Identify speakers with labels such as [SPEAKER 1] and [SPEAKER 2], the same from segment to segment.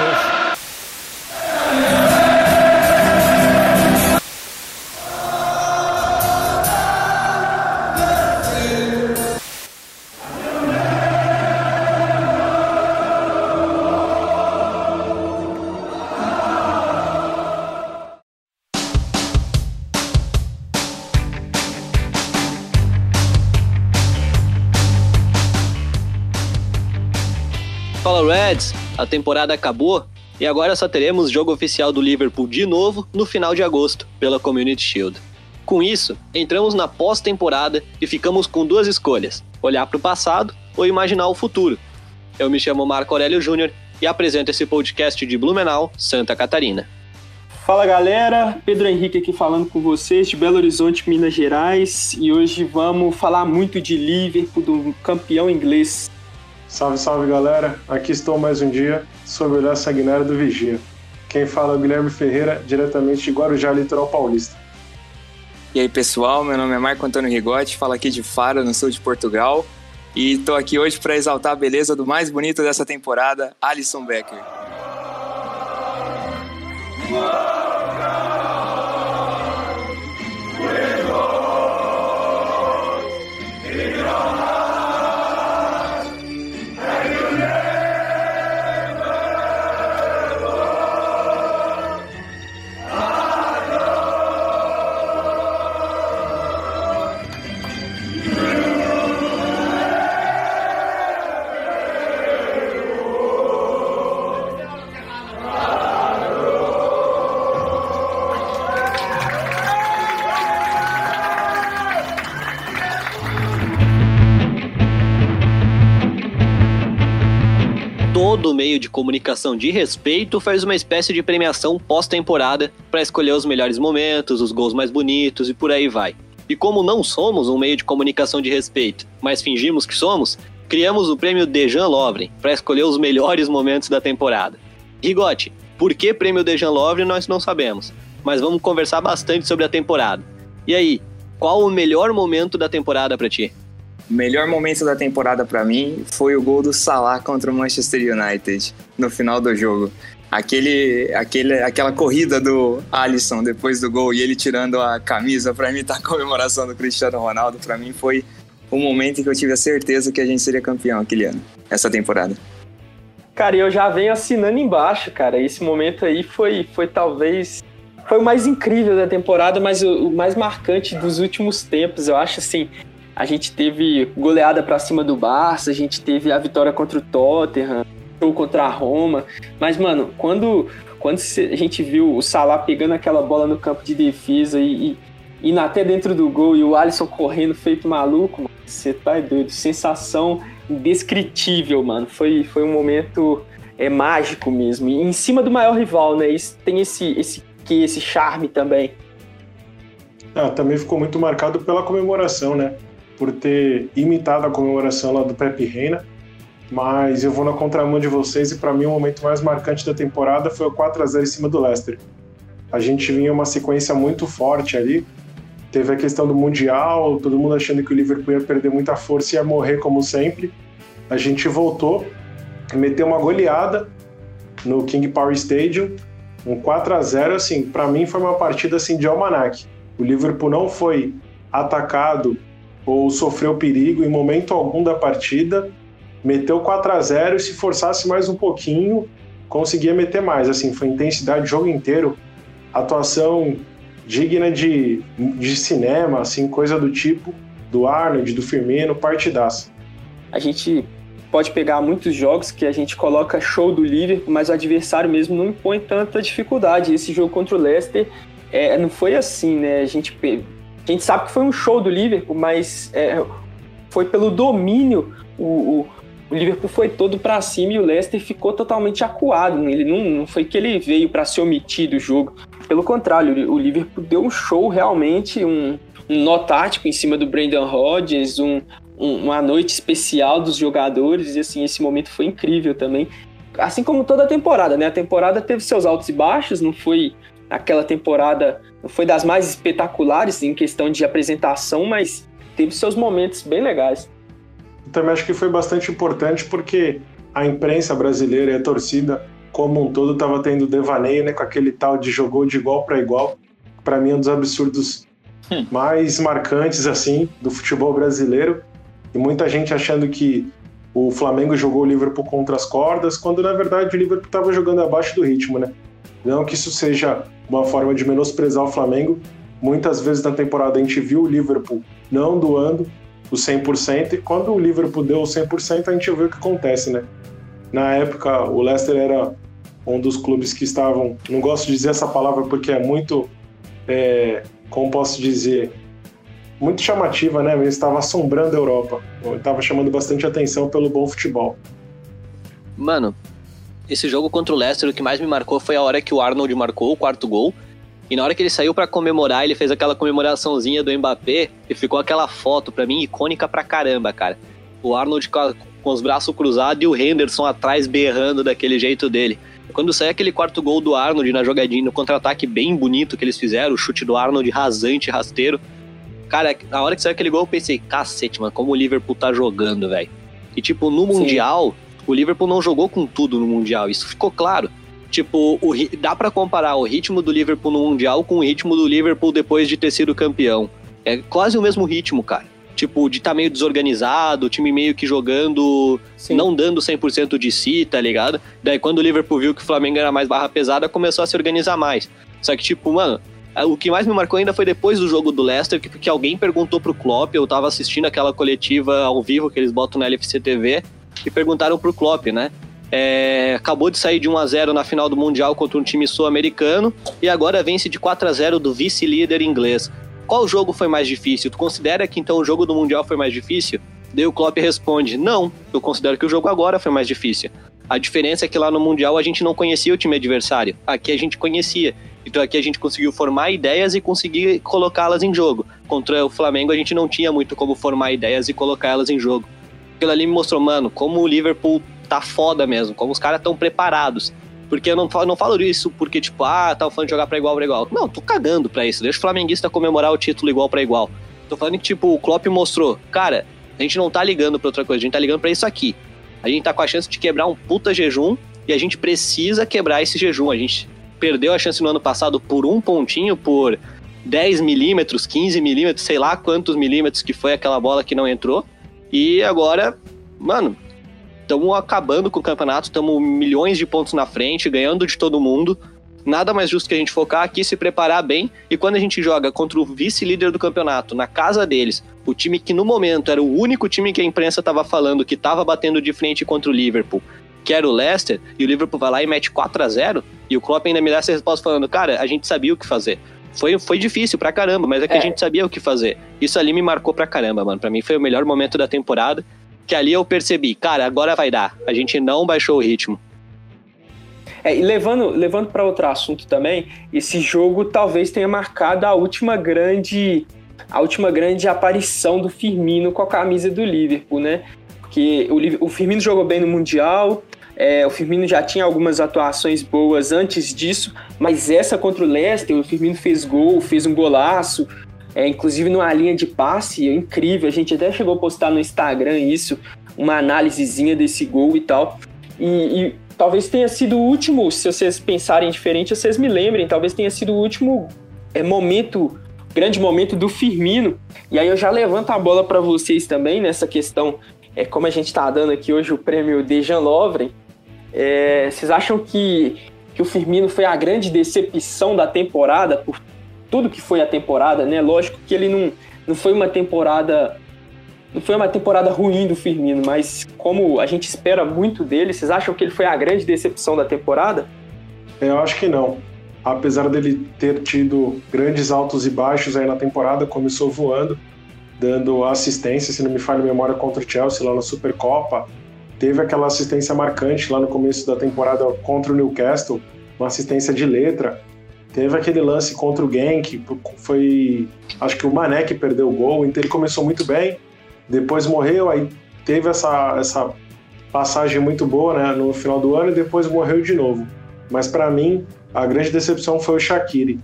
[SPEAKER 1] força.
[SPEAKER 2] A temporada acabou e agora só teremos jogo oficial do Liverpool de novo no final de agosto, pela Community Shield. Com isso, entramos na pós-temporada e ficamos com duas escolhas: olhar para o passado ou imaginar o futuro. Eu me chamo Marco Aurélio Júnior e apresento esse podcast de Blumenau, Santa Catarina.
[SPEAKER 3] Fala galera, Pedro Henrique aqui falando com vocês de Belo Horizonte, Minas Gerais, e hoje vamos falar muito de Liverpool, do campeão inglês
[SPEAKER 4] Salve, salve galera! Aqui estou mais um dia sobre o olhar sanguinário do Vigia. Quem fala é o Guilherme Ferreira, diretamente de Guarujá, litoral paulista.
[SPEAKER 5] E aí pessoal, meu nome é Marco Antônio Rigotti, falo aqui de Faro, no sul de Portugal, e estou aqui hoje para exaltar a beleza do mais bonito dessa temporada, Alisson Becker.
[SPEAKER 2] Comunicação de respeito faz uma espécie de premiação pós-temporada para escolher os melhores momentos, os gols mais bonitos e por aí vai. E como não somos um meio de comunicação de respeito, mas fingimos que somos, criamos o prêmio Dejan Lovren para escolher os melhores momentos da temporada. Rigote, por que prêmio Dejan Lovren nós não sabemos, mas vamos conversar bastante sobre a temporada. E aí, qual o melhor momento da temporada para ti?
[SPEAKER 5] O melhor momento da temporada para mim foi o gol do Salah contra o Manchester United no final do jogo. Aquele, aquele, aquela corrida do Alisson depois do gol e ele tirando a camisa para imitar a comemoração do Cristiano Ronaldo, para mim foi o momento em que eu tive a certeza que a gente seria campeão aquele ano, essa temporada.
[SPEAKER 3] Cara, eu já venho assinando embaixo, cara. Esse momento aí foi, foi talvez foi o mais incrível da temporada, mas o, o mais marcante dos últimos tempos. Eu acho assim, a gente teve goleada para cima do Barça, a gente teve a vitória contra o Tottenham, ou contra a Roma. Mas, mano, quando, quando a gente viu o Salah pegando aquela bola no campo de defesa e, e indo até dentro do gol e o Alisson correndo feito maluco, você tá doido. Sensação indescritível, mano. Foi, foi um momento é, mágico mesmo. E em cima do maior rival, né? Isso, tem esse, esse, esse charme também.
[SPEAKER 4] Ah, também ficou muito marcado pela comemoração, né? Por ter imitado a comemoração lá do Pepe Reina, mas eu vou na contramão de vocês e para mim o momento mais marcante da temporada foi o 4 a 0 em cima do Leicester. A gente vinha uma sequência muito forte ali. Teve a questão do Mundial, todo mundo achando que o Liverpool ia perder muita força e ia morrer como sempre. A gente voltou, meteu uma goleada no King Power Stadium, um 4 a 0 assim, para mim foi uma partida assim de almanac. O Liverpool não foi atacado ou sofreu perigo em momento algum da partida, meteu 4 a 0 e se forçasse mais um pouquinho, conseguia meter mais. Assim, foi intensidade o jogo inteiro, atuação digna de, de cinema, assim, coisa do tipo do Arnold, do Firmino, partidaço.
[SPEAKER 3] A gente pode pegar muitos jogos que a gente coloca show do Liverpool, mas o adversário mesmo não impõe tanta dificuldade. Esse jogo contra o Leicester é, não foi assim, né? A gente a gente sabe que foi um show do Liverpool, mas é, foi pelo domínio. O, o, o Liverpool foi todo para cima e o Leicester ficou totalmente acuado. Ele não, não foi que ele veio para se omitir do jogo. Pelo contrário, o Liverpool deu um show realmente, um, um nó tático em cima do Brandon Rodgers, um, um, uma noite especial dos jogadores, e assim, esse momento foi incrível também. Assim como toda a temporada, né? A temporada teve seus altos e baixos, não foi aquela temporada foi das mais espetaculares em questão de apresentação, mas teve seus momentos bem legais.
[SPEAKER 4] Eu também acho que foi bastante importante porque a imprensa brasileira e a torcida como um todo estava tendo devaneio, né, com aquele tal de jogou de igual para igual. Para mim é um dos absurdos hum. mais marcantes assim do futebol brasileiro. E muita gente achando que o Flamengo jogou o Liverpool contra as cordas, quando na verdade o Liverpool estava jogando abaixo do ritmo, né? Não que isso seja uma forma de menosprezar o Flamengo. Muitas vezes na temporada a gente viu o Liverpool não doando o 100%, e quando o Liverpool deu o 100%, a gente viu o que acontece, né? Na época, o Leicester era um dos clubes que estavam. Não gosto de dizer essa palavra porque é muito. É, como posso dizer? Muito chamativa, né? Ele estava assombrando a Europa. Estava chamando bastante atenção pelo bom futebol.
[SPEAKER 2] Mano, esse jogo contra o Leicester, o que mais me marcou foi a hora que o Arnold marcou o quarto gol. E na hora que ele saiu para comemorar, ele fez aquela comemoraçãozinha do Mbappé e ficou aquela foto, para mim, icônica pra caramba, cara. O Arnold com, a, com os braços cruzados e o Henderson atrás berrando daquele jeito dele. Quando saiu aquele quarto gol do Arnold na jogadinha, no contra-ataque bem bonito que eles fizeram, o chute do Arnold rasante, rasteiro. Cara, na hora que saiu aquele gol, eu pensei, cacete, mano, como o Liverpool tá jogando, velho. E, tipo, no Mundial, Sim. O Liverpool não jogou com tudo no Mundial, isso ficou claro. Tipo, o, dá para comparar o ritmo do Liverpool no Mundial com o ritmo do Liverpool depois de ter sido campeão. É quase o mesmo ritmo, cara. Tipo, de estar tá meio desorganizado, o time meio que jogando, Sim. não dando 100% de si, tá ligado? Daí quando o Liverpool viu que o Flamengo era mais barra pesada, começou a se organizar mais. Só que, tipo, mano, o que mais me marcou ainda foi depois do jogo do Leicester, que, que alguém perguntou pro Klopp, eu tava assistindo aquela coletiva ao vivo que eles botam na LFC TV, e perguntaram pro Klopp, né? É, acabou de sair de 1 a 0 na final do Mundial contra um time sul-americano e agora vence de 4 a 0 do vice-líder inglês. Qual jogo foi mais difícil? Tu considera que então o jogo do Mundial foi mais difícil? Daí o Klopp responde: Não, eu considero que o jogo agora foi mais difícil. A diferença é que lá no Mundial a gente não conhecia o time adversário. Aqui a gente conhecia. Então aqui a gente conseguiu formar ideias e conseguir colocá-las em jogo. Contra o Flamengo a gente não tinha muito como formar ideias e colocá-las em jogo. Aquilo ali me mostrou, mano, como o Liverpool tá foda mesmo, como os caras estão preparados. Porque eu não falo, não falo isso porque, tipo, ah, tá falando de jogar pra igual pra igual. Não, tô cagando pra isso. Deixa o flamenguista comemorar o título igual pra igual. Tô falando que, tipo, o Klopp mostrou, cara, a gente não tá ligando pra outra coisa, a gente tá ligando pra isso aqui. A gente tá com a chance de quebrar um puta jejum e a gente precisa quebrar esse jejum. A gente perdeu a chance no ano passado por um pontinho, por 10 milímetros, 15 milímetros, sei lá quantos milímetros que foi aquela bola que não entrou. E agora, mano, estamos acabando com o campeonato, estamos milhões de pontos na frente, ganhando de todo mundo. Nada mais justo que a gente focar aqui, se preparar bem. E quando a gente joga contra o vice-líder do campeonato, na casa deles, o time que no momento era o único time que a imprensa estava falando que estava batendo de frente contra o Liverpool, que era o Leicester, e o Liverpool vai lá e mete 4 a 0 e o Klopp ainda me dá essa resposta falando, cara, a gente sabia o que fazer. Foi, foi difícil pra caramba, mas é que é. a gente sabia o que fazer. Isso ali me marcou pra caramba, mano. Pra mim foi o melhor momento da temporada que ali eu percebi, cara, agora vai dar. A gente não baixou o ritmo.
[SPEAKER 3] É, e levando, levando para outro assunto também, esse jogo talvez tenha marcado a última grande a última grande aparição do Firmino com a camisa do Liverpool, né? Porque o, o Firmino jogou bem no Mundial, é, o Firmino já tinha algumas atuações boas antes disso, mas essa contra o Leicester, o Firmino fez gol, fez um golaço, é, inclusive numa linha de passe, é incrível. A gente até chegou a postar no Instagram isso, uma análisezinha desse gol e tal. E, e talvez tenha sido o último, se vocês pensarem diferente, vocês me lembrem, talvez tenha sido o último é, momento, grande momento do Firmino. E aí eu já levanto a bola para vocês também nessa questão, é como a gente está dando aqui hoje o prêmio Dejan Lovren. É, vocês acham que, que o Firmino foi a grande decepção da temporada por tudo que foi a temporada, né? Lógico que ele não, não foi uma temporada não foi uma temporada ruim do Firmino, mas como a gente espera muito dele, vocês acham que ele foi a grande decepção da temporada?
[SPEAKER 4] Eu acho que não. Apesar dele ter tido grandes altos e baixos aí na temporada, começou voando, dando assistência, se não me falha a memória, contra o Chelsea lá na Supercopa. Teve aquela assistência marcante lá no começo da temporada contra o Newcastle, uma assistência de letra. Teve aquele lance contra o Genk, foi acho que o Mané que perdeu o gol, então ele começou muito bem, depois morreu, aí teve essa, essa passagem muito boa né, no final do ano e depois morreu de novo. Mas para mim, a grande decepção foi o Shaqiri.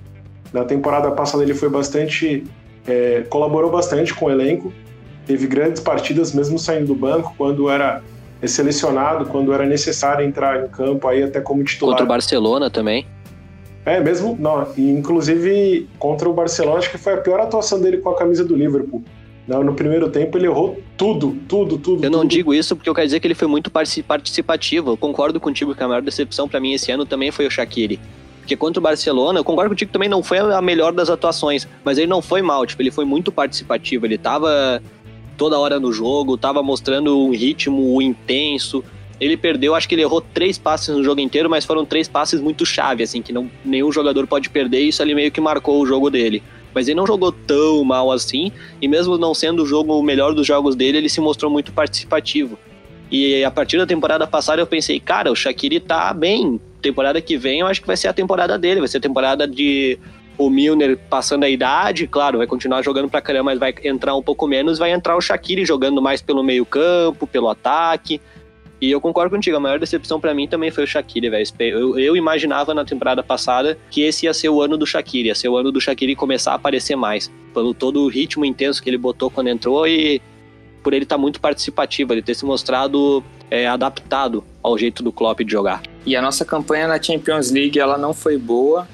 [SPEAKER 4] Na temporada passada ele foi bastante. É, colaborou bastante com o elenco, teve grandes partidas mesmo saindo do banco, quando era selecionado quando era necessário entrar em campo aí até como titular.
[SPEAKER 2] Contra o Barcelona também.
[SPEAKER 4] É, mesmo, não, inclusive contra o Barcelona, acho que foi a pior atuação dele com a camisa do Liverpool. Não, no primeiro tempo ele errou tudo, tudo, tudo.
[SPEAKER 2] Eu não
[SPEAKER 4] tudo.
[SPEAKER 2] digo isso porque eu quero dizer que ele foi muito participativo. Eu concordo contigo que a maior decepção para mim esse ano também foi o Shaqiri. Porque contra o Barcelona, eu concordo contigo que também não foi a melhor das atuações, mas ele não foi mal, tipo, ele foi muito participativo, ele tava toda hora no jogo, tava mostrando um ritmo intenso. Ele perdeu, acho que ele errou três passes no jogo inteiro, mas foram três passes muito chave, assim, que não, nenhum jogador pode perder, e isso ali meio que marcou o jogo dele. Mas ele não jogou tão mal assim, e mesmo não sendo o jogo o melhor dos jogos dele, ele se mostrou muito participativo. E a partir da temporada passada eu pensei, cara, o Shaqiri tá bem. Temporada que vem eu acho que vai ser a temporada dele, vai ser a temporada de o Milner passando a idade, claro, vai continuar jogando pra caramba, mas vai entrar um pouco menos, vai entrar o Shaqiri jogando mais pelo meio campo, pelo ataque. E eu concordo contigo, a maior decepção para mim também foi o Shaqiri, velho. Eu, eu, imaginava na temporada passada que esse ia ser o ano do Shaqiri, ia ser o ano do Shaqiri começar a aparecer mais, pelo todo o ritmo intenso que ele botou quando entrou e por ele estar tá muito participativo, ele ter se mostrado é, adaptado ao jeito do Klopp de jogar.
[SPEAKER 5] E a nossa campanha na Champions League, ela não foi boa,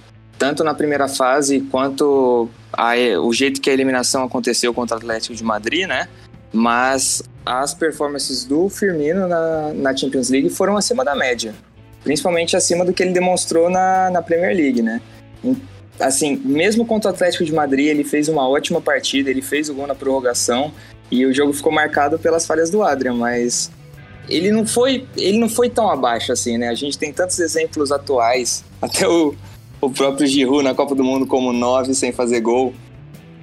[SPEAKER 5] tanto na primeira fase quanto a, o jeito que a eliminação aconteceu contra o Atlético de Madrid, né? Mas as performances do Firmino na, na Champions League foram acima da média. Principalmente acima do que ele demonstrou na, na Premier League, né? Assim, mesmo contra o Atlético de Madrid, ele fez uma ótima partida, ele fez o gol na prorrogação e o jogo ficou marcado pelas falhas do Adrian, mas ele não foi, ele não foi tão abaixo assim, né? A gente tem tantos exemplos atuais, até o, o próprio Giroud na Copa do Mundo como nove sem fazer gol,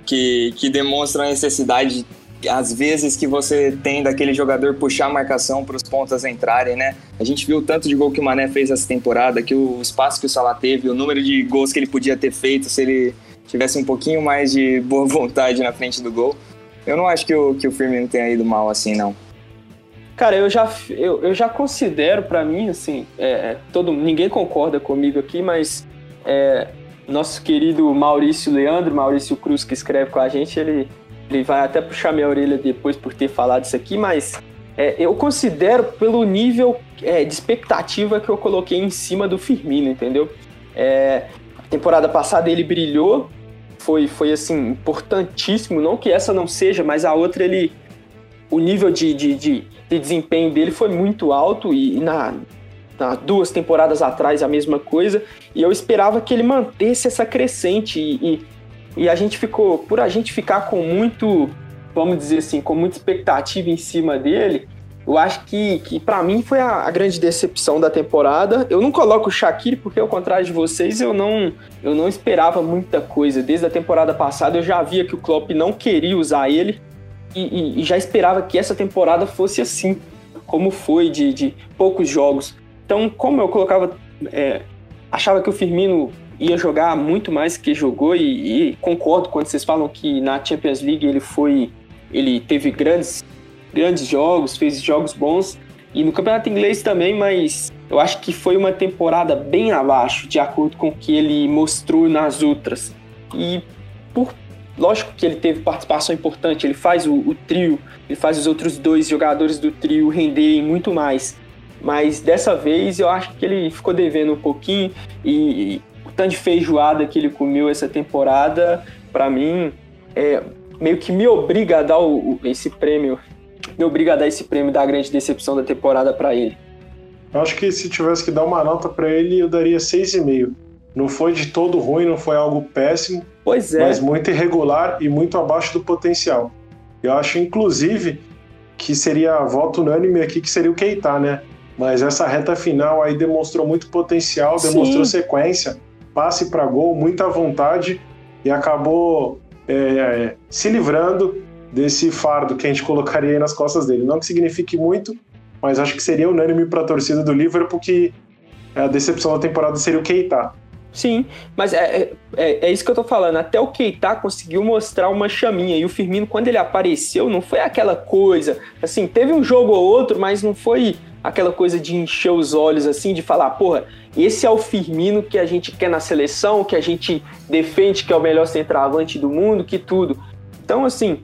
[SPEAKER 5] que, que demonstram a necessidade às vezes que você tem daquele jogador puxar a marcação para os pontas entrarem, né? A gente viu o tanto de gol que o Mané fez essa temporada, que o espaço que o Salah teve, o número de gols que ele podia ter feito se ele tivesse um pouquinho mais de boa vontade na frente do gol. Eu não acho que o, que o Firmino tenha ido mal assim, não.
[SPEAKER 3] Cara, eu já, eu, eu já considero para mim, assim, é, todo, ninguém concorda comigo aqui, mas é, nosso querido Maurício Leandro, Maurício Cruz, que escreve com a gente, ele ele vai até puxar minha orelha depois por ter falado isso aqui, mas é, eu considero pelo nível é, de expectativa que eu coloquei em cima do Firmino, entendeu? É, a temporada passada ele brilhou, foi, foi assim, importantíssimo, não que essa não seja, mas a outra ele. O nível de, de, de, de desempenho dele foi muito alto e, e na, na duas temporadas atrás a mesma coisa, e eu esperava que ele mantesse essa crescente e, e e a gente ficou, por a gente ficar com muito, vamos dizer assim, com muita expectativa em cima dele, eu acho que, que para mim foi a, a, grande decepção da temporada. Eu não coloco o Shaqiri porque, ao contrário de vocês, eu não, eu não esperava muita coisa. Desde a temporada passada eu já via que o Klopp não queria usar ele e, e, e já esperava que essa temporada fosse assim, como foi, de, de poucos jogos. Então, como eu colocava, é, achava que o Firmino ia jogar muito mais que jogou e, e, concordo quando vocês falam que na Champions League ele foi ele teve grandes grandes jogos, fez jogos bons e no Campeonato Inglês também, mas eu acho que foi uma temporada bem abaixo de acordo com o que ele mostrou nas outras. E por lógico que ele teve participação importante, ele faz o, o trio, ele faz os outros dois jogadores do trio renderem muito mais. Mas dessa vez eu acho que ele ficou devendo um pouquinho e, tanto de feijoada que ele comeu essa temporada, para mim, é, meio que me obriga a dar o, esse prêmio, me obriga a dar esse prêmio da grande decepção da temporada para ele.
[SPEAKER 4] Eu acho que se tivesse que dar uma nota para ele, eu daria 6,5. Não foi de todo ruim, não foi algo péssimo,
[SPEAKER 3] pois é.
[SPEAKER 4] mas muito irregular e muito abaixo do potencial. Eu acho, inclusive, que seria voto unânime aqui, que seria o Keita, né? Mas essa reta final aí demonstrou muito potencial, demonstrou Sim. sequência passe para gol, muita vontade e acabou é, se livrando desse fardo que a gente colocaria aí nas costas dele. Não que signifique muito, mas acho que seria unânime para a torcida do Liverpool que a decepção da temporada seria o Keita.
[SPEAKER 3] Sim, mas é, é, é, isso que eu tô falando. Até o Keita conseguiu mostrar uma chaminha. E o Firmino, quando ele apareceu, não foi aquela coisa. Assim, teve um jogo ou outro, mas não foi aquela coisa de encher os olhos, assim, de falar, porra, esse é o Firmino que a gente quer na seleção, que a gente defende que é o melhor centroavante do mundo, que tudo. Então, assim,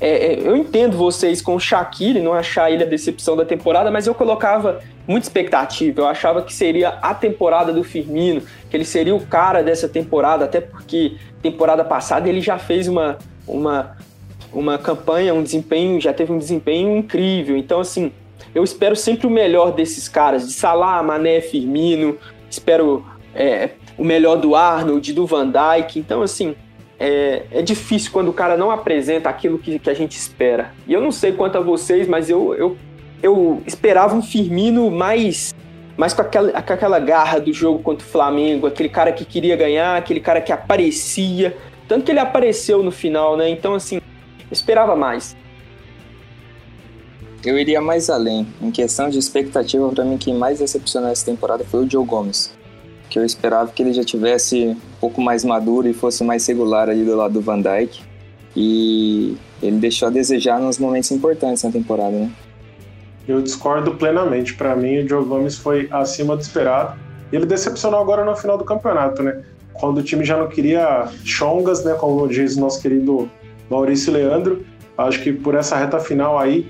[SPEAKER 3] é, é, eu entendo vocês com o Shaquille, não achar ele a decepção da temporada, mas eu colocava muita expectativa. Eu achava que seria a temporada do Firmino, que ele seria o cara dessa temporada, até porque temporada passada ele já fez uma, uma, uma campanha, um desempenho, já teve um desempenho incrível. Então, assim, eu espero sempre o melhor desses caras, de Salah, Mané, Firmino, espero é, o melhor do Arnold, do Van Dijk. Então, assim, é, é, difícil quando o cara não apresenta aquilo que, que, a gente espera. E eu não sei quanto a vocês, mas eu, eu, eu esperava um Firmino mais, mais com, aquela, com aquela garra do jogo contra o Flamengo, aquele cara que queria ganhar, aquele cara que aparecia. Tanto que ele apareceu no final, né? Então, assim, eu esperava mais.
[SPEAKER 5] Eu iria mais além. Em questão de expectativa, para mim, quem mais decepcionou essa temporada foi o Joe Gomes que eu esperava que ele já tivesse um pouco mais maduro e fosse mais regular ali do lado do Van Dijk. E ele deixou a desejar nos momentos importantes na temporada, né?
[SPEAKER 4] Eu discordo plenamente. Para mim, o Joe Gomes foi acima do esperado. E ele decepcionou agora no final do campeonato, né? Quando o time já não queria chongas, né? Como diz nosso querido Maurício Leandro. Acho que por essa reta final aí,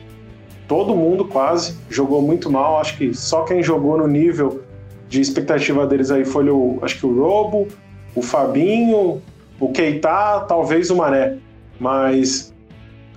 [SPEAKER 4] todo mundo quase jogou muito mal. Acho que só quem jogou no nível de expectativa deles aí foi o, acho que o Robo, o Fabinho, o Keita, talvez o Mané. Mas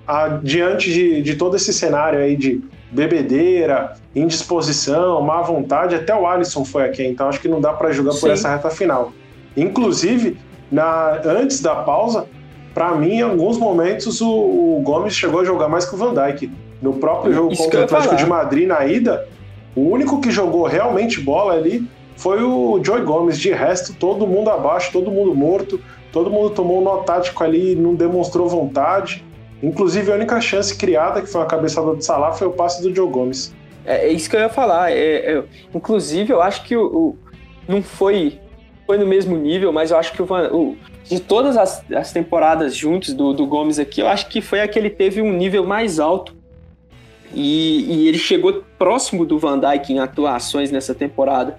[SPEAKER 4] a, diante de, de todo esse cenário aí de bebedeira, indisposição, má vontade, até o Alisson foi aqui, então acho que não dá para julgar Sim. por essa reta final. Inclusive, na, antes da pausa, para mim, em alguns momentos, o, o, Gomes chegou a jogar mais que o Van Dijk. No próprio jogo Isso contra o Atlético de Madrid na ida, o único que jogou realmente bola ali foi o Joey Gomes. De resto, todo mundo abaixo, todo mundo morto, todo mundo tomou um nó tático ali, não demonstrou vontade. Inclusive, a única chance criada, que foi uma cabeçada de Salah, foi o passe do Joe Gomes.
[SPEAKER 3] É, é isso que eu ia falar. É, é, inclusive, eu acho que o, o, não foi, foi no mesmo nível, mas eu acho que o, o de todas as, as temporadas juntos do, do Gomes aqui, eu acho que foi a que ele teve um nível mais alto e, e, ele chegou próximo do Van Dijk em atuações nessa temporada.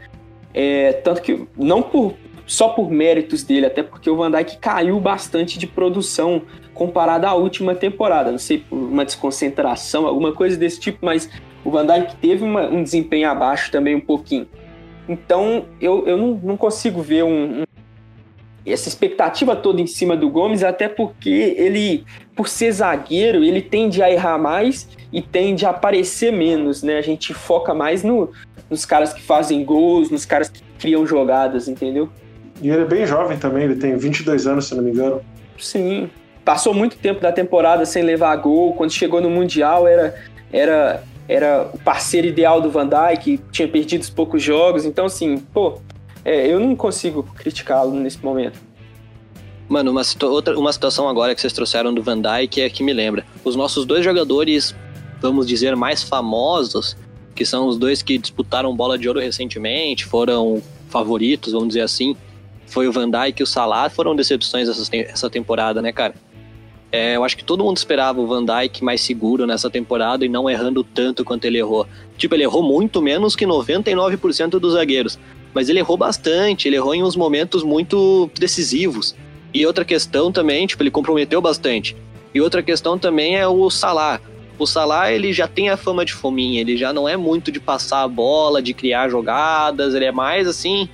[SPEAKER 3] É, tanto que, não por, só por méritos dele, até porque o Van Dijk caiu bastante de produção comparado à última temporada. Não sei, por uma desconcentração, alguma coisa desse tipo, mas o Van Dijk teve uma, um desempenho abaixo também um pouquinho. Então, eu, eu não, não consigo ver um essa expectativa toda em cima do Gomes, até porque ele, por ser zagueiro, ele tende a errar mais e tende a aparecer menos, né? A gente foca mais no, nos caras que fazem gols, nos caras que criam jogadas, entendeu?
[SPEAKER 4] E ele é bem jovem também, ele tem 22 anos, se não me engano.
[SPEAKER 3] Sim. Passou muito tempo da temporada sem levar gol. Quando chegou no Mundial, era, era, era o parceiro ideal do Van Dijk, tinha perdido os poucos jogos. Então, assim, pô, é, eu não consigo criticá-lo nesse momento.
[SPEAKER 2] Mano, uma, outra, uma situação agora que vocês trouxeram do Van Dijk é que me lembra. Os nossos dois jogadores, vamos dizer, mais famosos, que são os dois que disputaram bola de ouro recentemente, foram favoritos, vamos dizer assim, foi o Van Dijk e o Salah, foram decepções essa, essa temporada, né, cara? É, eu acho que todo mundo esperava o Van Dijk mais seguro nessa temporada e não errando tanto quanto ele errou. Tipo, ele errou muito menos que 99% dos zagueiros mas ele errou bastante, ele errou em uns momentos muito decisivos. E outra questão também, tipo, ele comprometeu bastante. E outra questão também é o Salah. O Salah, ele já tem a fama de fominha, ele já não é muito de passar a bola, de criar jogadas, ele é mais assim,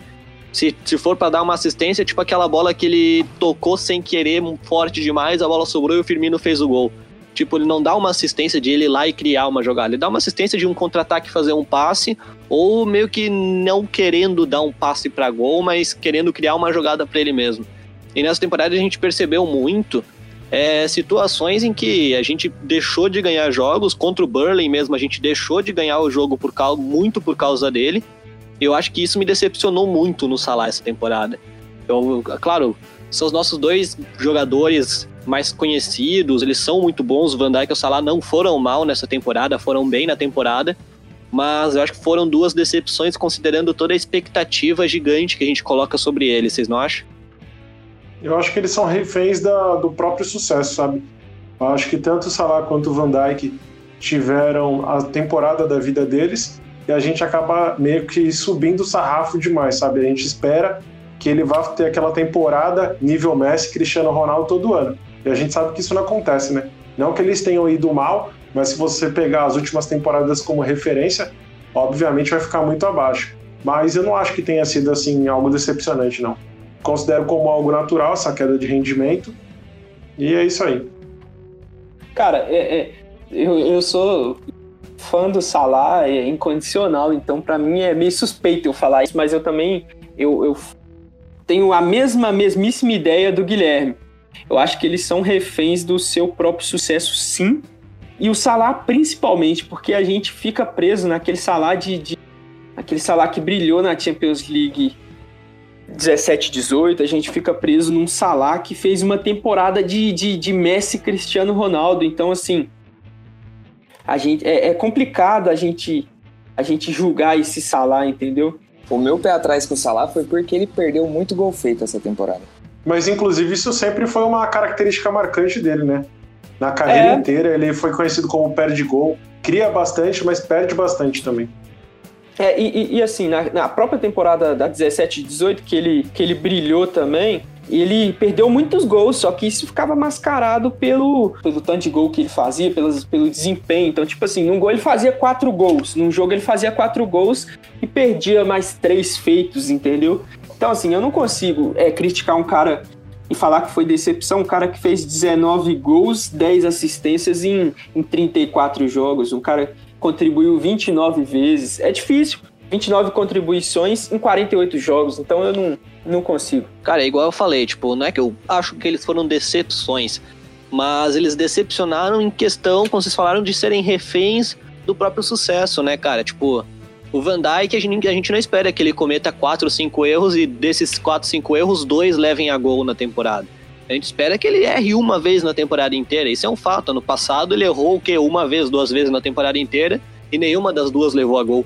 [SPEAKER 2] se, se for para dar uma assistência, tipo aquela bola que ele tocou sem querer, forte demais, a bola sobrou e o Firmino fez o gol. Tipo, ele não dá uma assistência de ele ir lá e criar uma jogada. Ele dá uma assistência de um contra-ataque fazer um passe, ou meio que não querendo dar um passe para gol, mas querendo criar uma jogada para ele mesmo. E nessa temporada a gente percebeu muito é, situações em que a gente deixou de ganhar jogos, contra o Burley mesmo, a gente deixou de ganhar o jogo por causa, muito por causa dele. Eu acho que isso me decepcionou muito no Salah essa temporada. Eu, claro, são os nossos dois jogadores mais conhecidos, eles são muito bons. O Van Dijk e o Salah não foram mal nessa temporada, foram bem na temporada. Mas eu acho que foram duas decepções considerando toda a expectativa gigante que a gente coloca sobre eles, vocês não acham?
[SPEAKER 4] Eu acho que eles são reféns da, do próprio sucesso, sabe? Eu acho que tanto o Salah quanto o Van Dijk tiveram a temporada da vida deles e a gente acaba meio que subindo o sarrafo demais, sabe? A gente espera que ele vá ter aquela temporada nível Messi, Cristiano Ronaldo todo ano. E a gente sabe que isso não acontece, né? Não que eles tenham ido mal, mas se você pegar as últimas temporadas como referência, obviamente vai ficar muito abaixo. Mas eu não acho que tenha sido assim algo decepcionante, não. Considero como algo natural essa queda de rendimento. E é isso aí.
[SPEAKER 3] Cara, é, é, eu, eu sou fã do Salah, é incondicional, então para mim é meio suspeito eu falar isso, mas eu também eu, eu tenho a mesma, mesmíssima ideia do Guilherme. Eu acho que eles são reféns do seu próprio sucesso, sim. E o Salah principalmente, porque a gente fica preso naquele Salah de, de aquele Salah que brilhou na Champions League 17, 18, a gente fica preso num Salah que fez uma temporada de, de, de Messi Cristiano Ronaldo. Então, assim, a gente é, é, complicado a gente a gente julgar esse Salah, entendeu?
[SPEAKER 5] O meu pé atrás com o Salah foi porque ele perdeu muito gol feito essa temporada.
[SPEAKER 4] Mas, inclusive, isso sempre foi uma característica marcante dele, né? Na carreira é. inteira, ele foi conhecido como perde gol. Cria bastante, mas perde bastante também.
[SPEAKER 3] É, e, e assim, na, na, própria temporada da 17 18, que ele, que ele brilhou também, ele perdeu muitos gols, só que isso ficava mascarado pelo, pelo tanto de gol que ele fazia, pelos, pelo desempenho. Então, tipo assim, num gol ele fazia quatro gols, num jogo ele fazia quatro gols e perdia mais três feitos, entendeu? Então, assim, eu não consigo é, criticar um cara e falar que foi decepção, um cara que fez 19 gols, 10 assistências em, em 34 jogos, um cara contribuiu 29 vezes. É difícil. 29 contribuições em 48 jogos, então eu não, não consigo.
[SPEAKER 2] Cara, é igual eu falei, tipo, não é que eu acho que eles foram decepções, mas eles decepcionaram em questão, como vocês falaram, de serem reféns do próprio sucesso, né, cara? Tipo, o Van Dijk, a gente, a gente não espera que ele cometa 4 ou 5 erros e desses 4, 5 erros, dois levem a gol na temporada. A gente espera que ele erre uma vez na temporada inteira. Isso é um fato. No passado ele errou o quê? Uma vez, duas vezes na temporada inteira e nenhuma das duas levou a gol.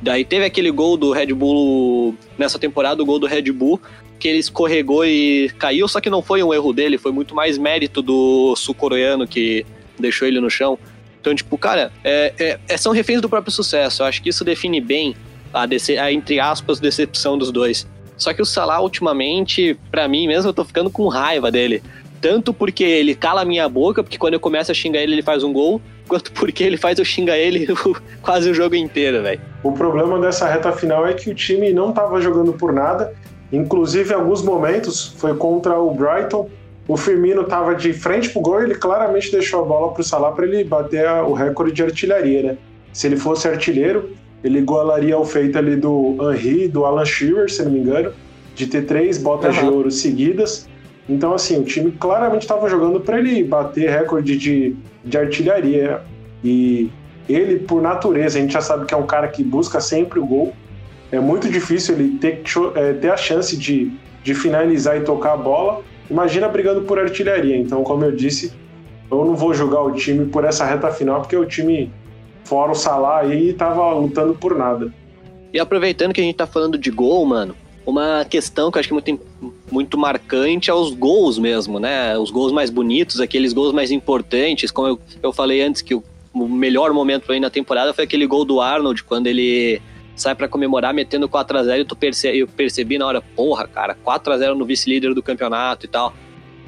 [SPEAKER 2] Daí teve aquele gol do Red Bull nessa temporada, o gol do Red Bull, que ele escorregou e caiu, só que não foi um erro dele, foi muito mais mérito do sul-coreano que deixou ele no chão. Então, tipo, cara, é, é, é são reféns do próprio sucesso. Eu acho que isso define bem a, a entre aspas, decepção dos dois. Só que o Salah, ultimamente, para mim mesmo, eu tô ficando com raiva dele. Tanto porque ele cala a minha boca, porque quando eu começo a xingar ele, ele faz um gol, quanto porque ele faz eu xingar ele quase o jogo inteiro, velho.
[SPEAKER 4] O problema dessa reta final é que o time não tava jogando por nada. Inclusive, em alguns momentos, foi contra o Brighton. O Firmino tava de frente pro gol e ele claramente deixou a bola pro Salah para ele bater o recorde de artilharia, né? Se ele fosse artilheiro, ele igualaria o feito ali do Henry, do Alan Shearer, se não me engano, de ter três botas uhum. de ouro seguidas. Então, assim, o time claramente estava jogando para ele bater recorde de, de artilharia. E ele, por natureza, a gente já sabe que é um cara que busca sempre o gol. É muito difícil ele ter, é, ter a chance de, de finalizar e tocar a bola. Imagina brigando por artilharia. Então, como eu disse, eu não vou julgar o time por essa reta final, porque o time fora o Salah aí tava lutando por nada.
[SPEAKER 2] E aproveitando que a gente tá falando de gol, mano, uma questão que eu acho que é muito, muito marcante é os gols mesmo, né? Os gols mais bonitos, aqueles gols mais importantes. Como eu, eu falei antes, que o, o melhor momento aí na temporada foi aquele gol do Arnold, quando ele sai para comemorar metendo 4 a 0 e tu perce, eu percebi na hora, porra, cara, 4 a 0 no vice-líder do campeonato e tal.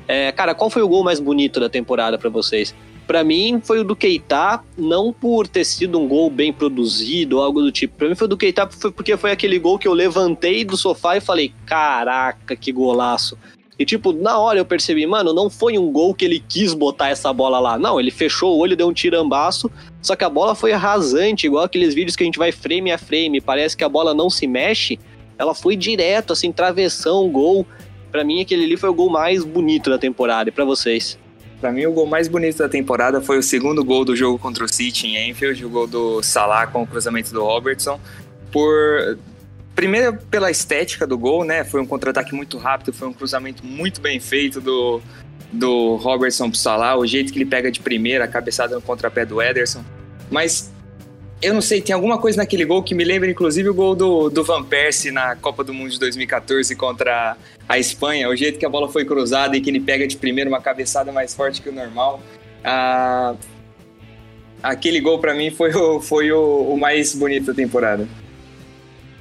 [SPEAKER 2] É, cara, qual foi o gol mais bonito da temporada para vocês? para mim foi o do Keita, não por ter sido um gol bem produzido ou algo do tipo. Para mim foi o do Keita porque foi aquele gol que eu levantei do sofá e falei: "Caraca, que golaço". E tipo, na hora eu percebi, mano, não foi um gol que ele quis botar essa bola lá. Não, ele fechou o olho, deu um tirambaço, só que a bola foi rasante, igual aqueles vídeos que a gente vai frame a frame, parece que a bola não se mexe. Ela foi direto, assim, travessão, gol. Para mim aquele ali foi o gol mais bonito da temporada. E para vocês?
[SPEAKER 5] Para mim, o gol mais bonito da temporada foi o segundo gol do jogo contra o City em Enfield, o gol do Salah com o cruzamento do Robertson. Por primeiro pela estética do gol, né? Foi um contra-ataque muito rápido, foi um cruzamento muito bem feito do, do Robertson pro Salah, o jeito que ele pega de primeira, a cabeçada no contrapé do Ederson. Mas eu não sei, tem alguma coisa naquele gol que me lembra, inclusive, o gol do, do Van Persie na Copa do Mundo de 2014 contra a Espanha. O jeito que a bola foi cruzada e que ele pega de primeiro uma cabeçada mais forte que o normal. Ah, aquele gol, para mim, foi, o, foi o, o, mais bonito da temporada.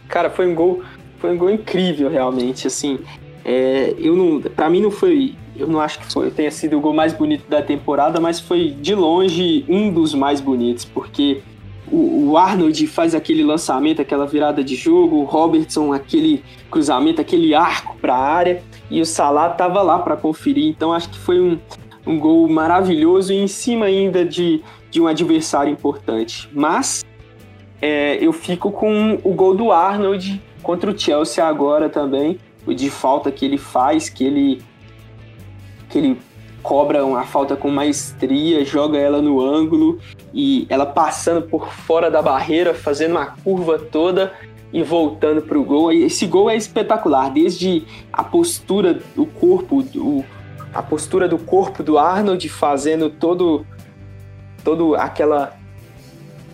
[SPEAKER 3] Cara, foi um gol, foi um gol incrível, realmente. Assim, é, eu não, para mim não foi eu não acho que foi, tenha sido o gol mais bonito da temporada, mas foi de longe um dos mais bonitos, porque o, o Arnold faz aquele lançamento, aquela virada de jogo, o Robertson aquele cruzamento, aquele arco para a área, e o Salah tava lá para conferir. Então acho que foi um, um gol maravilhoso e em cima ainda de, de um adversário importante. Mas é, eu fico com o gol do Arnold contra o Chelsea agora também, o de falta que ele faz, que ele que ele cobra uma falta com maestria, joga ela no ângulo e ela passando por fora da barreira, fazendo uma curva toda e voltando para o gol. Esse gol é espetacular, desde a postura do corpo, do, a postura do corpo do Arnold fazendo todo todo aquela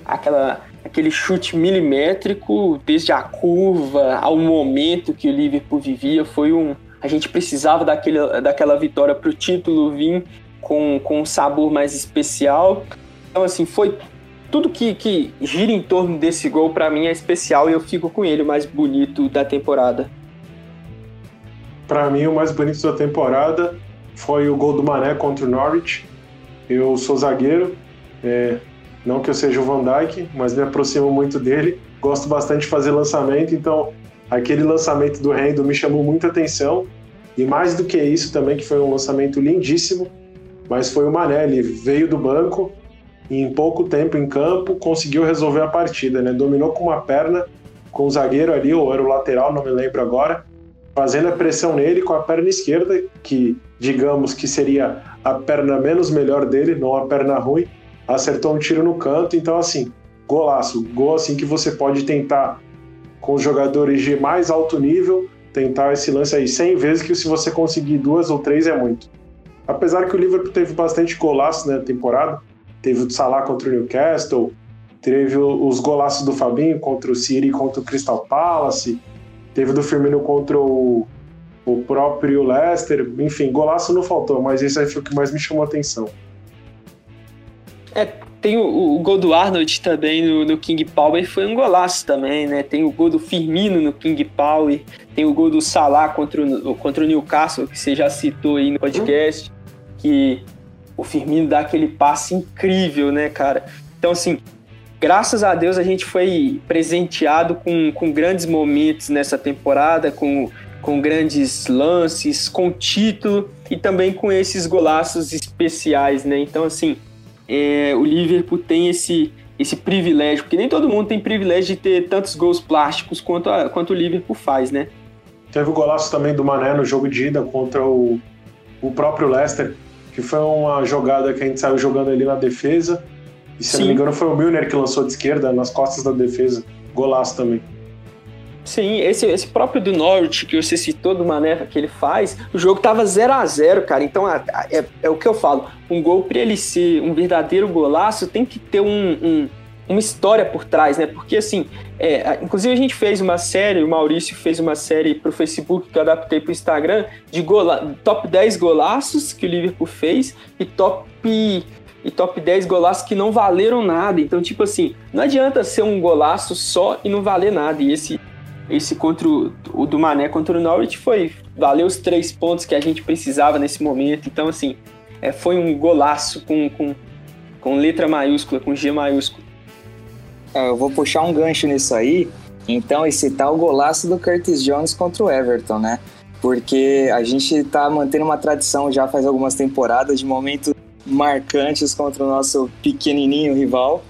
[SPEAKER 3] aquela aquele chute milimétrico, desde a curva ao momento que o Liverpool vivia, foi um a gente precisava daquele, daquela vitória para o título vir com, com um sabor mais especial. Então, assim, foi tudo que, que gira em torno desse gol para mim é especial e eu fico com ele o mais bonito da temporada.
[SPEAKER 4] Para mim, o mais bonito da temporada foi o gol do Mané contra o Norwich. Eu sou zagueiro, é, não que eu seja o Van Dijk, mas me aproximo muito dele. Gosto bastante de fazer lançamento, então aquele lançamento do Rendo me chamou muita atenção. E mais do que isso também, que foi um lançamento lindíssimo, mas foi o Mané, ele veio do banco e em pouco tempo em campo conseguiu resolver a partida, né? Dominou com uma perna, com o zagueiro ali, ou era o lateral, não me lembro agora, fazendo a pressão nele com a perna esquerda, que digamos que seria a perna menos melhor dele, não a perna ruim, acertou um tiro no canto, então assim, golaço, gol assim que você pode tentar com jogadores de mais alto nível, tentar esse lance aí 100 vezes, que se você conseguir duas ou três é muito. Apesar que o Liverpool teve bastante golaço na temporada, teve o Salah contra o Newcastle, teve os golaços do Fabinho contra o City contra o Crystal Palace, teve do Firmino contra o, o próprio Leicester, enfim, golaço não faltou, mas esse aí foi o que mais me chamou a atenção.
[SPEAKER 3] É, tem o, o, gol do Arnold também no, no, King Power, foi um golaço também, né? Tem o gol do Firmino no King Power, tem o gol do Salah contra o, contra o Newcastle, que você já citou aí no podcast, que o Firmino dá aquele passe incrível, né, cara? Então, assim, graças a Deus a gente foi presenteado com, com grandes momentos nessa temporada, com, com grandes lances, com título e também com esses golaços especiais, né? Então, assim, é, o Liverpool tem esse, esse privilégio, porque nem todo mundo tem privilégio de ter tantos gols plásticos quanto, a, quanto o Liverpool faz, né?
[SPEAKER 4] Teve o golaço também do Mané no jogo de ida contra o, o próprio Leicester, que foi uma jogada que a gente saiu jogando ali na defesa. E se Sim. não me engano foi o Milner que lançou de esquerda nas costas da defesa. Golaço também.
[SPEAKER 3] Sim, esse, esse próprio do Norwich que você citou, do Mané que ele faz, o jogo tava 0 a 0 cara. Então é, é, é, o que eu falo. Um gol para ele ser um verdadeiro golaço tem que ter um, um, uma história por trás, né? Porque assim, é, inclusive a gente fez uma série, o Maurício fez uma série pro Facebook que eu adaptei pro Instagram, de gola, top 10 golaços que o Liverpool fez e top e top 10 golaços que não valeram nada. Então, tipo assim, não adianta ser um golaço só e não valer nada. E esse esse contra o, o, do Mané contra o Norwich foi valeu os três pontos que a gente precisava nesse momento. Então, assim, é, foi um golaço com, com, com letra maiúscula, com G maiúsculo.
[SPEAKER 5] É, eu vou puxar um gancho nisso aí, então, e citar o golaço do Curtis Jones contra o Everton, né? Porque a gente tá mantendo uma tradição já faz algumas temporadas de momentos marcantes contra o nosso pequenininho rival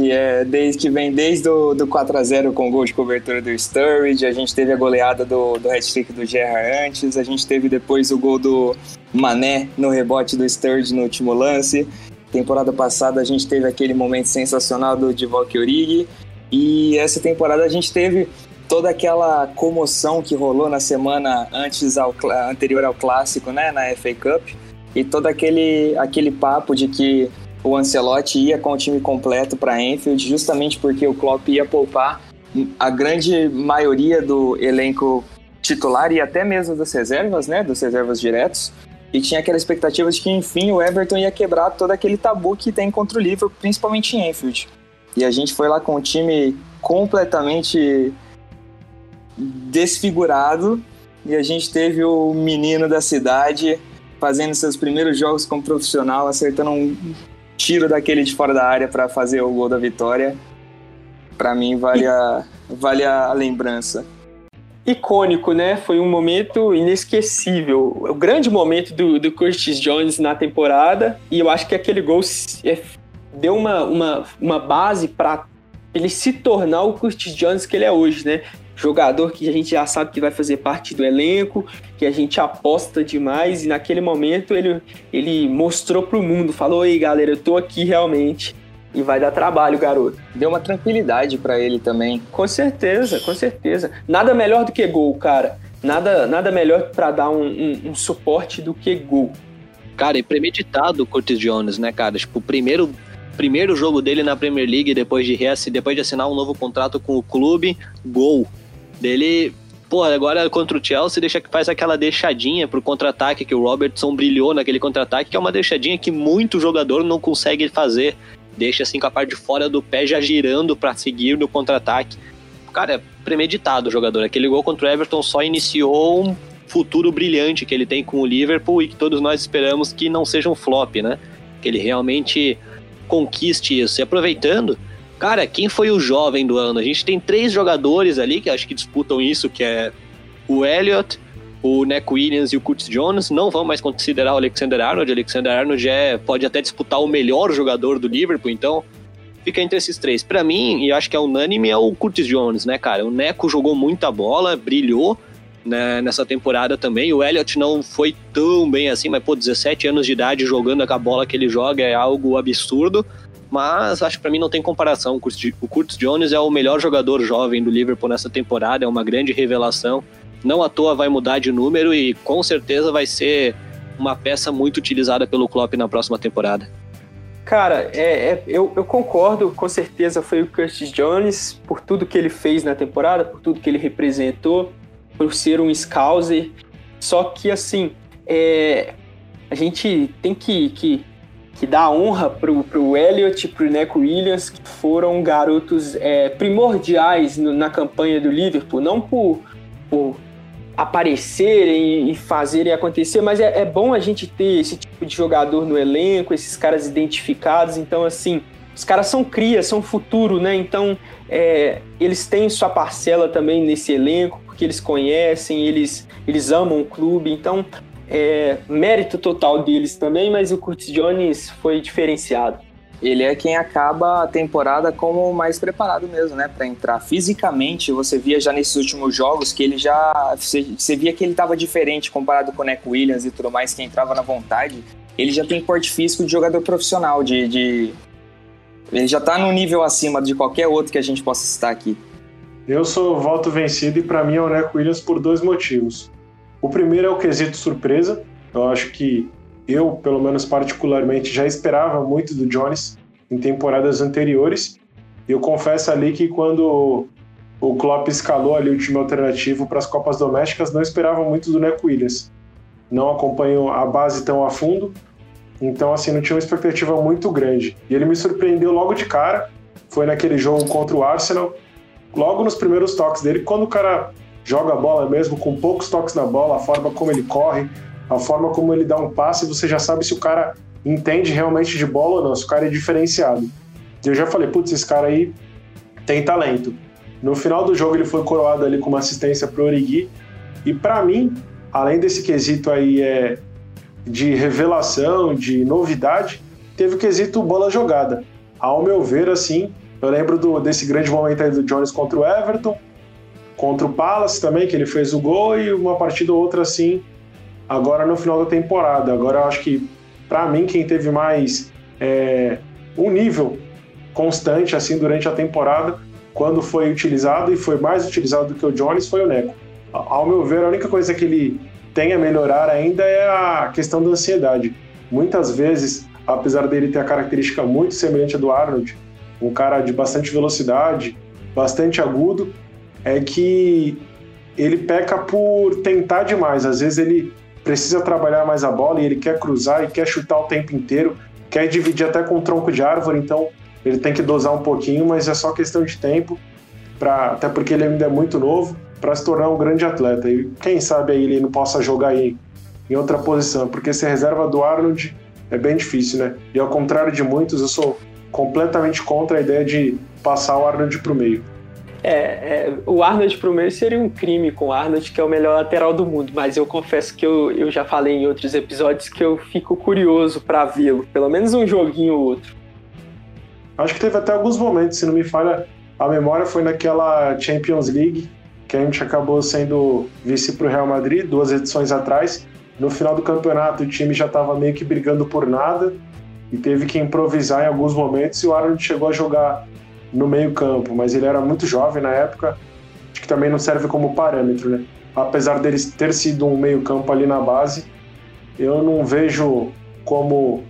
[SPEAKER 5] que é desde que vem desde o do 4 a 0 com o gol de cobertura do Sturridge, a gente teve a goleada do, do hat-trick do Gerrard antes, a gente teve depois o gol do Mané no rebote do Sturridge no último lance. Temporada passada a gente teve aquele momento sensacional do Divock Origi e essa temporada a gente teve toda aquela comoção que rolou na semana antes ao, anterior ao clássico, né, na FA Cup, e todo aquele aquele papo de que o Ancelotti ia com o time completo para Enfield, justamente porque o Klopp ia poupar a grande maioria do elenco titular e até mesmo das reservas, né, dos reservas diretos. E tinha aquela expectativa de que, enfim, o Everton ia quebrar todo aquele tabu que tem contra o Liverpool, principalmente em Enfield. E a gente foi lá com o time completamente desfigurado e a gente teve o menino da cidade fazendo seus primeiros jogos como profissional, acertando um tiro daquele de fora da área para fazer o gol da vitória. Para mim vale a, vale a lembrança.
[SPEAKER 3] Icônico, né? Foi um momento inesquecível. O grande momento do, do Curtis Jones na temporada. E eu acho que aquele gol é, deu uma, uma, uma base para ele se tornar o Curtis Jones que ele é hoje, né? Jogador que a gente já sabe que vai fazer parte do elenco, que a gente aposta demais, e naquele momento ele, ele mostrou pro mundo, falou: Ei galera, eu tô aqui realmente. E vai dar trabalho, garoto.
[SPEAKER 5] Deu uma tranquilidade para ele também.
[SPEAKER 3] Com certeza, com certeza. Nada melhor do que gol, cara. Nada, nada melhor para dar um, um, um, suporte do que gol.
[SPEAKER 2] Cara, e premeditado o Curtis Jones, né, cara? Tipo, o primeiro primeiro jogo dele na Premier League depois de, depois de assinar um novo contrato com o clube, gol. Dele, pô, agora contra o Chelsea deixa faz aquela deixadinha pro contra-ataque que o Robertson brilhou naquele contra-ataque, que é uma deixadinha que muito jogador não consegue fazer. Deixa assim com a parte de fora do pé já girando para seguir no contra-ataque. Cara, premeditado o jogador. Aquele gol contra o Everton só iniciou um futuro brilhante que ele tem com o Liverpool e que todos nós esperamos que não seja um flop, né? Que ele realmente conquiste isso. E aproveitando, cara, quem foi o jovem do ano? A gente tem três jogadores ali que acho que disputam isso, que é o Elliot, o Neck Williams e o Curtis Jones. Não vão mais considerar o Alexander Arnold. O Alexander Arnold é, pode até disputar o melhor jogador do Liverpool, então fica entre esses três. Para mim, e acho que é unânime, é o Curtis Jones, né, cara? O Neco jogou muita bola, brilhou né, nessa temporada também. O Elliott não foi tão bem assim, mas pô, 17 anos de idade jogando com a bola que ele joga é algo absurdo. Mas acho que para mim não tem comparação. O Curtis Jones é o melhor jogador jovem do Liverpool nessa temporada, é uma grande revelação. Não à toa vai mudar de número e com certeza vai ser uma peça muito utilizada pelo Klopp na próxima temporada.
[SPEAKER 3] Cara, é, é, eu, eu, concordo, com certeza foi o Curtis Jones, por tudo que ele fez na temporada, por tudo que ele representou por ser um Scouser. Só que, assim, é, a gente tem que, que, que dar honra pro, pro Elliot e pro Neco Williams, que foram garotos é, primordiais no, na campanha do Liverpool, não por, por aparecerem e fazerem acontecer, mas é, é, bom a gente ter esse tipo de jogador no elenco, esses caras identificados. Então, assim, os caras são cria, são futuro, né? Então, é, eles têm sua parcela também nesse elenco que eles conhecem, eles, eles amam o clube, então é mérito total deles também, mas o Curtis Jones foi diferenciado.
[SPEAKER 5] Ele é quem acaba a temporada como mais preparado mesmo, né, para entrar. Fisicamente, você via já nesses últimos jogos que ele já. Você, via que ele estava diferente comparado com o Neck Williams e tudo mais, que entrava na vontade. Ele já tem porte físico de jogador profissional, de, de ele já está no nível acima de qualquer outro que a gente possa citar aqui.
[SPEAKER 4] Eu sou voto vencido e para mim é o Neco Williams por dois motivos. O primeiro é o quesito surpresa. Eu acho que eu, pelo menos particularmente, já esperava muito do Jones em temporadas anteriores. E eu confesso ali que quando o Klopp escalou ali o time alternativo para as Copas Domésticas, não esperava muito do Neco Williams. Não acompanho a base tão a fundo, então assim, não tinha uma expectativa muito grande. E ele me surpreendeu logo de cara. Foi naquele jogo contra o Arsenal, logo nos primeiros toques dele, quando o cara joga a bola mesmo, com poucos toques na bola, a forma como ele corre, a forma como ele dá um passe, você já sabe se o cara entende realmente de bola ou não, se o cara é diferenciado. Eu já falei, putz, esse cara aí tem talento. No final do jogo ele foi coroado ali com uma assistência pro Origi, e para mim, além desse quesito aí é de revelação, de novidade, teve o quesito bola jogada. Ao meu ver, assim, eu lembro do, desse grande momento aí do Jones contra o Everton, contra o Palace também, que ele fez o gol, e uma partida ou outra assim, agora no final da temporada. Agora eu acho que, para mim, quem teve mais é, um nível constante assim durante a temporada, quando foi utilizado e foi mais utilizado do que o Jones, foi o Neco. Ao meu ver, a única coisa que ele tem a melhorar ainda é a questão da ansiedade. Muitas vezes, apesar dele ter a característica muito semelhante à do Arnold, um cara de bastante velocidade, bastante agudo, é que ele peca por tentar demais. Às vezes ele precisa trabalhar mais a bola e ele quer cruzar e quer chutar o tempo inteiro, quer dividir até com um tronco de árvore, então ele tem que dosar um pouquinho, mas é só questão de tempo, pra, até porque ele ainda é muito novo, para se tornar um grande atleta. E quem sabe aí ele não possa jogar aí em outra posição, porque ser reserva do Arnold é bem difícil, né? E ao contrário de muitos, eu sou completamente contra a ideia de passar o Arnold para o meio.
[SPEAKER 3] É, é, o Arnold pro meio seria um crime com o Arnold, que é o melhor lateral do mundo, mas eu confesso que eu, eu já falei em outros episódios que eu fico curioso para vê-lo, pelo menos um joguinho ou outro.
[SPEAKER 4] Acho que teve até alguns momentos, se não me falha, a memória foi naquela Champions League, que a gente acabou sendo vice pro Real Madrid, duas edições atrás. No final do campeonato, o time já estava meio que brigando por nada e teve que improvisar em alguns momentos e o Arnold chegou a jogar no meio-campo, mas ele era muito jovem na época, acho que também não serve como parâmetro, né? Apesar dele ter sido um meio-campo ali na base, eu não vejo como,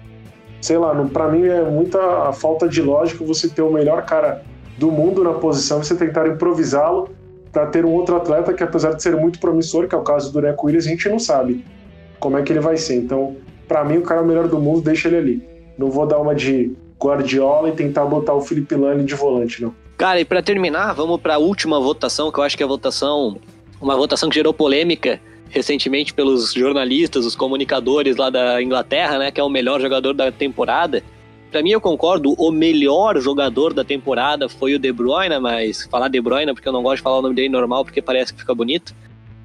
[SPEAKER 4] sei lá, para mim é muita falta de lógica você ter o melhor cara do mundo na posição, você tentar improvisá-lo para ter um outro atleta que, apesar de ser muito promissor, que é o caso do Neco Williams, a gente não sabe como é que ele vai ser. Então, para mim, o cara melhor do mundo, deixa ele ali. Não vou dar uma de Guardiola e tentar botar o Felipe Lane de volante, não.
[SPEAKER 2] Cara, e para terminar, vamos para a última votação, que eu acho que é a votação, uma votação que gerou polêmica recentemente pelos jornalistas, os comunicadores lá da Inglaterra, né, que é o melhor jogador da temporada. Para mim, eu concordo, o melhor jogador da temporada foi o De Bruyne, mas falar De Bruyne porque eu não gosto de falar o nome dele normal porque parece que fica bonito.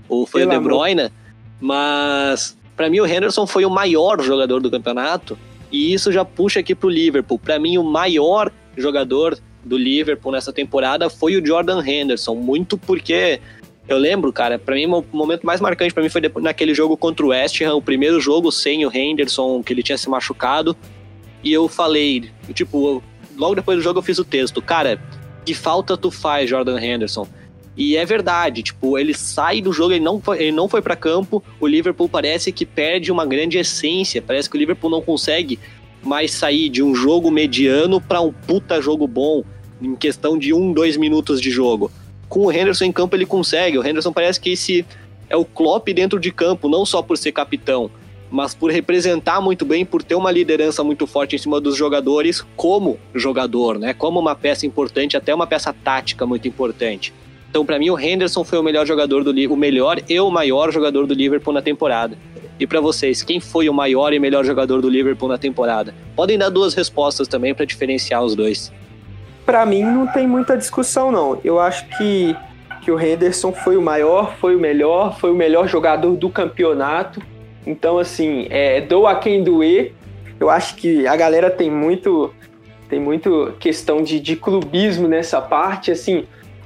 [SPEAKER 2] Ou foi Pelo o De Bruyne, amor. mas para mim o Henderson foi o maior jogador do campeonato e isso já puxa aqui pro Liverpool. Para mim, o maior jogador do Liverpool nessa temporada foi o Jordan Henderson, muito porque eu lembro, cara, para mim o momento mais marcante para mim foi naquele jogo contra o West Ham, o primeiro jogo sem o Henderson, que ele tinha se machucado. E eu falei, tipo, logo depois do jogo eu fiz o texto, cara, que falta tu faz, Jordan Henderson? E é verdade, tipo, ele sai do jogo, ele não foi, ele não foi para campo, o Liverpool parece que perde uma grande essência, parece que o Liverpool não consegue mais sair de um jogo mediano para um puta jogo bom em questão de um, dois minutos de jogo. Com o Henderson em campo ele consegue, o Henderson parece que esse é o Klopp dentro de campo, não só por ser capitão, mas por representar muito bem, por ter uma liderança muito forte em cima dos jogadores como jogador, né? Como uma peça importante, até uma peça tática muito importante. Então, para mim, o Henderson foi o melhor jogador do o melhor e o maior jogador do Liverpool na temporada. E para vocês, quem foi o maior e melhor jogador do Liverpool na temporada? Podem dar duas respostas também para diferenciar os dois.
[SPEAKER 3] Para mim, não tem muita discussão, não. Eu acho que, que o Henderson foi o maior, foi o melhor, foi o melhor jogador do campeonato. Então, assim, é, dou a quem doer. Eu acho que a galera tem muito tem muito questão de, de clubismo nessa parte. Assim,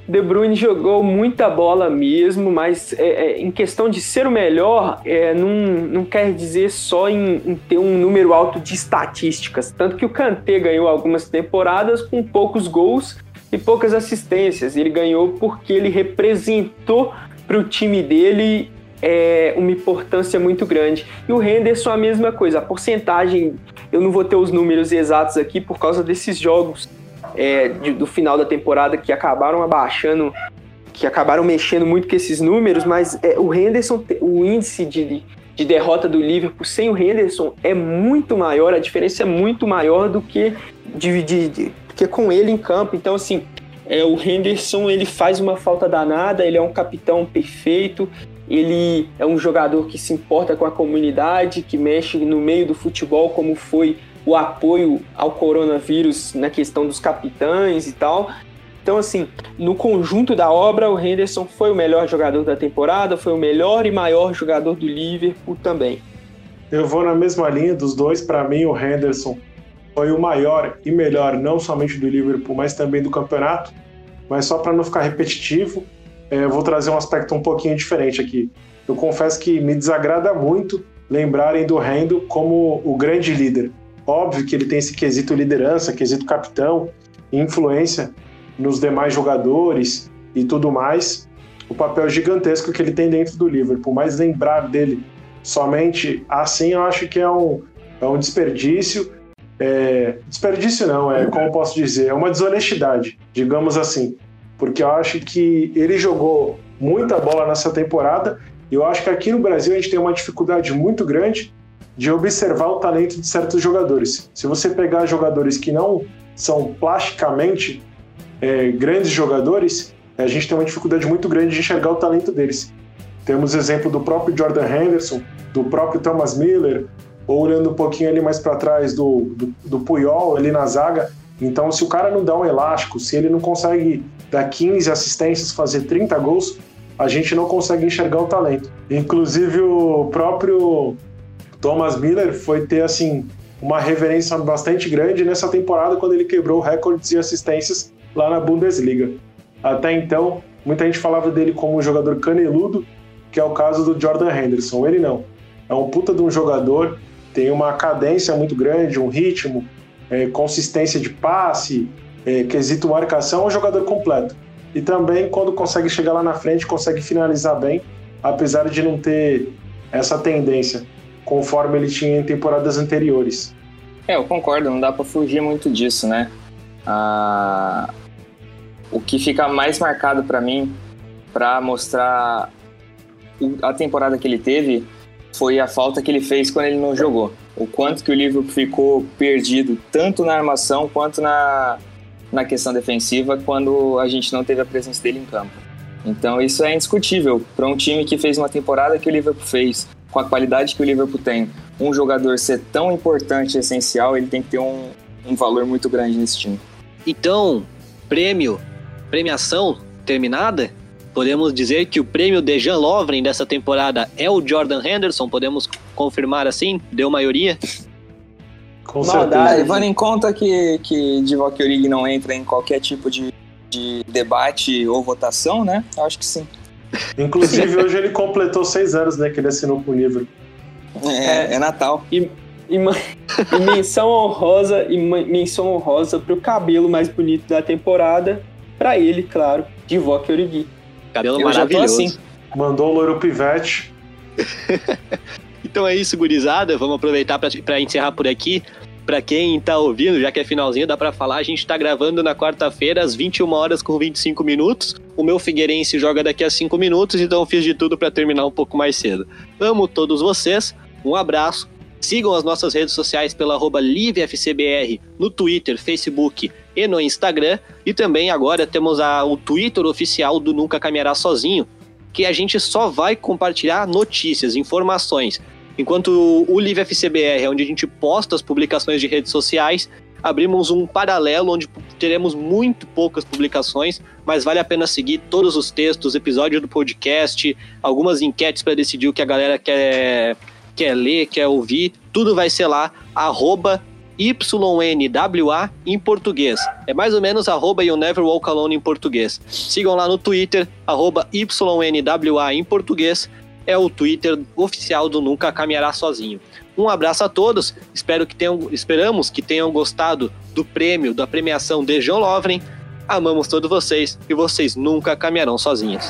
[SPEAKER 3] de Bruyne jogou muita bola mesmo, mas é, é, em questão de ser o melhor, é, não, não quer dizer só em, em, ter um número alto de estatísticas. Tanto que o Kanté ganhou algumas temporadas com poucos gols e poucas assistências. Ele ganhou porque ele representou para o time dele é, uma importância muito grande. E o Henderson a mesma coisa. A porcentagem, eu não vou ter os números exatos aqui por causa desses jogos é, de, do final da temporada que acabaram abaixando, que acabaram mexendo muito com esses números, mas é, o Henderson, o índice de, de derrota do Liverpool sem o Henderson é muito maior, a diferença é muito maior do que, de, de que com ele em campo. Então, assim, é, o Henderson ele faz uma falta danada, ele é um capitão perfeito, ele é um jogador que se importa com a comunidade, que mexe no meio do futebol, como foi o apoio ao coronavírus na questão dos capitães e tal. Então, assim, no conjunto da obra, o Henderson foi o melhor jogador da temporada, foi o melhor e maior jogador do Liverpool também.
[SPEAKER 4] Eu vou na mesma linha dos dois. Para mim, o Henderson foi o maior e melhor, não somente do Liverpool, mas também do campeonato. Mas só para não ficar repetitivo, é, eu vou trazer um aspecto um pouquinho diferente aqui. Eu confesso que me desagrada muito lembrarem do Rendo como o grande líder. Óbvio que ele tem esse quesito liderança, quesito capitão, influência nos demais jogadores e tudo mais. O papel gigantesco que ele tem dentro do Liverpool, mas lembrar dele somente assim, eu acho que é um, é um desperdício. É, desperdício não, é como posso dizer, é uma desonestidade, digamos assim, porque eu acho que ele jogou muita bola nessa temporada. E eu acho que aqui no Brasil a gente tem uma dificuldade muito grande de observar o talento de certos jogadores. Se você pegar jogadores que não são plasticamente é, grandes jogadores, a gente tem uma dificuldade muito grande de enxergar o talento deles. Temos exemplo do próprio Jordan Henderson, do próprio Thomas Miller, ou olhando um pouquinho ali mais para trás do, do, do Puyol ali na zaga. Então, se o cara não dá um elástico, se ele não consegue dar 15 assistências, fazer 30 gols, a gente não consegue enxergar o talento. Inclusive, o próprio Thomas Miller foi ter assim uma reverência bastante grande nessa temporada quando ele quebrou recordes de assistências lá na Bundesliga. Até então, muita gente falava dele como um jogador caneludo, que é o caso do Jordan Henderson. Ele não. É um puta de um jogador, tem uma cadência muito grande, um ritmo, é, consistência de passe, é, quesito marcação, é um jogador completo. E também, quando consegue chegar lá na frente, consegue finalizar bem, apesar de não ter essa tendência, conforme ele tinha em temporadas anteriores.
[SPEAKER 5] É, eu concordo, não dá para fugir muito disso, né? Ah, o que fica mais marcado para mim, para mostrar a temporada que ele teve, foi a falta que ele fez quando ele não jogou. O quanto que o Liverpool ficou perdido, tanto na armação quanto na, na questão defensiva, quando a gente não teve a presença dele em campo. Então isso é indiscutível. Para um time que fez uma temporada que o Liverpool fez, com a qualidade que o Liverpool tem, um jogador ser tão importante e essencial, ele tem que ter um, um valor muito grande nesse time.
[SPEAKER 2] Então, prêmio, premiação terminada? Podemos dizer que o prêmio Dejan Lovren dessa temporada é o Jordan Henderson? Podemos confirmar assim? Deu maioria?
[SPEAKER 5] Com certeza. Levando em conta que, que Divock Origi não entra em qualquer tipo de, de debate ou votação, né? Eu acho que sim.
[SPEAKER 4] Inclusive, hoje ele completou seis anos, né? Que ele assinou com o livro.
[SPEAKER 5] É, é Natal.
[SPEAKER 3] E, e, e menção honrosa e menção honrosa pro cabelo mais bonito da temporada. Pra ele, claro, Divock Origi.
[SPEAKER 2] Cabelo Eu maravilhoso. Assim.
[SPEAKER 4] Mandou o loiro pivete.
[SPEAKER 2] então é isso, gurizada. Vamos aproveitar para encerrar por aqui. Para quem tá ouvindo, já que é finalzinho, dá para falar, a gente tá gravando na quarta-feira às 21 horas com 25 minutos. O meu Figueirense joga daqui a 5 minutos, então eu fiz de tudo para terminar um pouco mais cedo. Amo todos vocês. Um abraço. Sigam as nossas redes sociais pela arroba LiveFCBR no Twitter, Facebook e no Instagram. E também agora temos a, o Twitter oficial do Nunca Caminhará Sozinho, que a gente só vai compartilhar notícias, informações. Enquanto o Live FCBR é onde a gente posta as publicações de redes sociais, abrimos um paralelo onde teremos muito poucas publicações, mas vale a pena seguir todos os textos, episódios do podcast, algumas enquetes para decidir o que a galera quer, quer ler, quer ouvir. Tudo vai ser lá, arroba YNWA em português. É mais ou menos arroba You Never Walk Alone em português. Sigam lá no Twitter, arroba YNWA em português. É o Twitter oficial do Nunca Caminhará Sozinho. Um abraço a todos. Espero que tenham, esperamos que tenham gostado do prêmio, da premiação de John Lovren. Amamos todos vocês e vocês nunca caminharão sozinhos.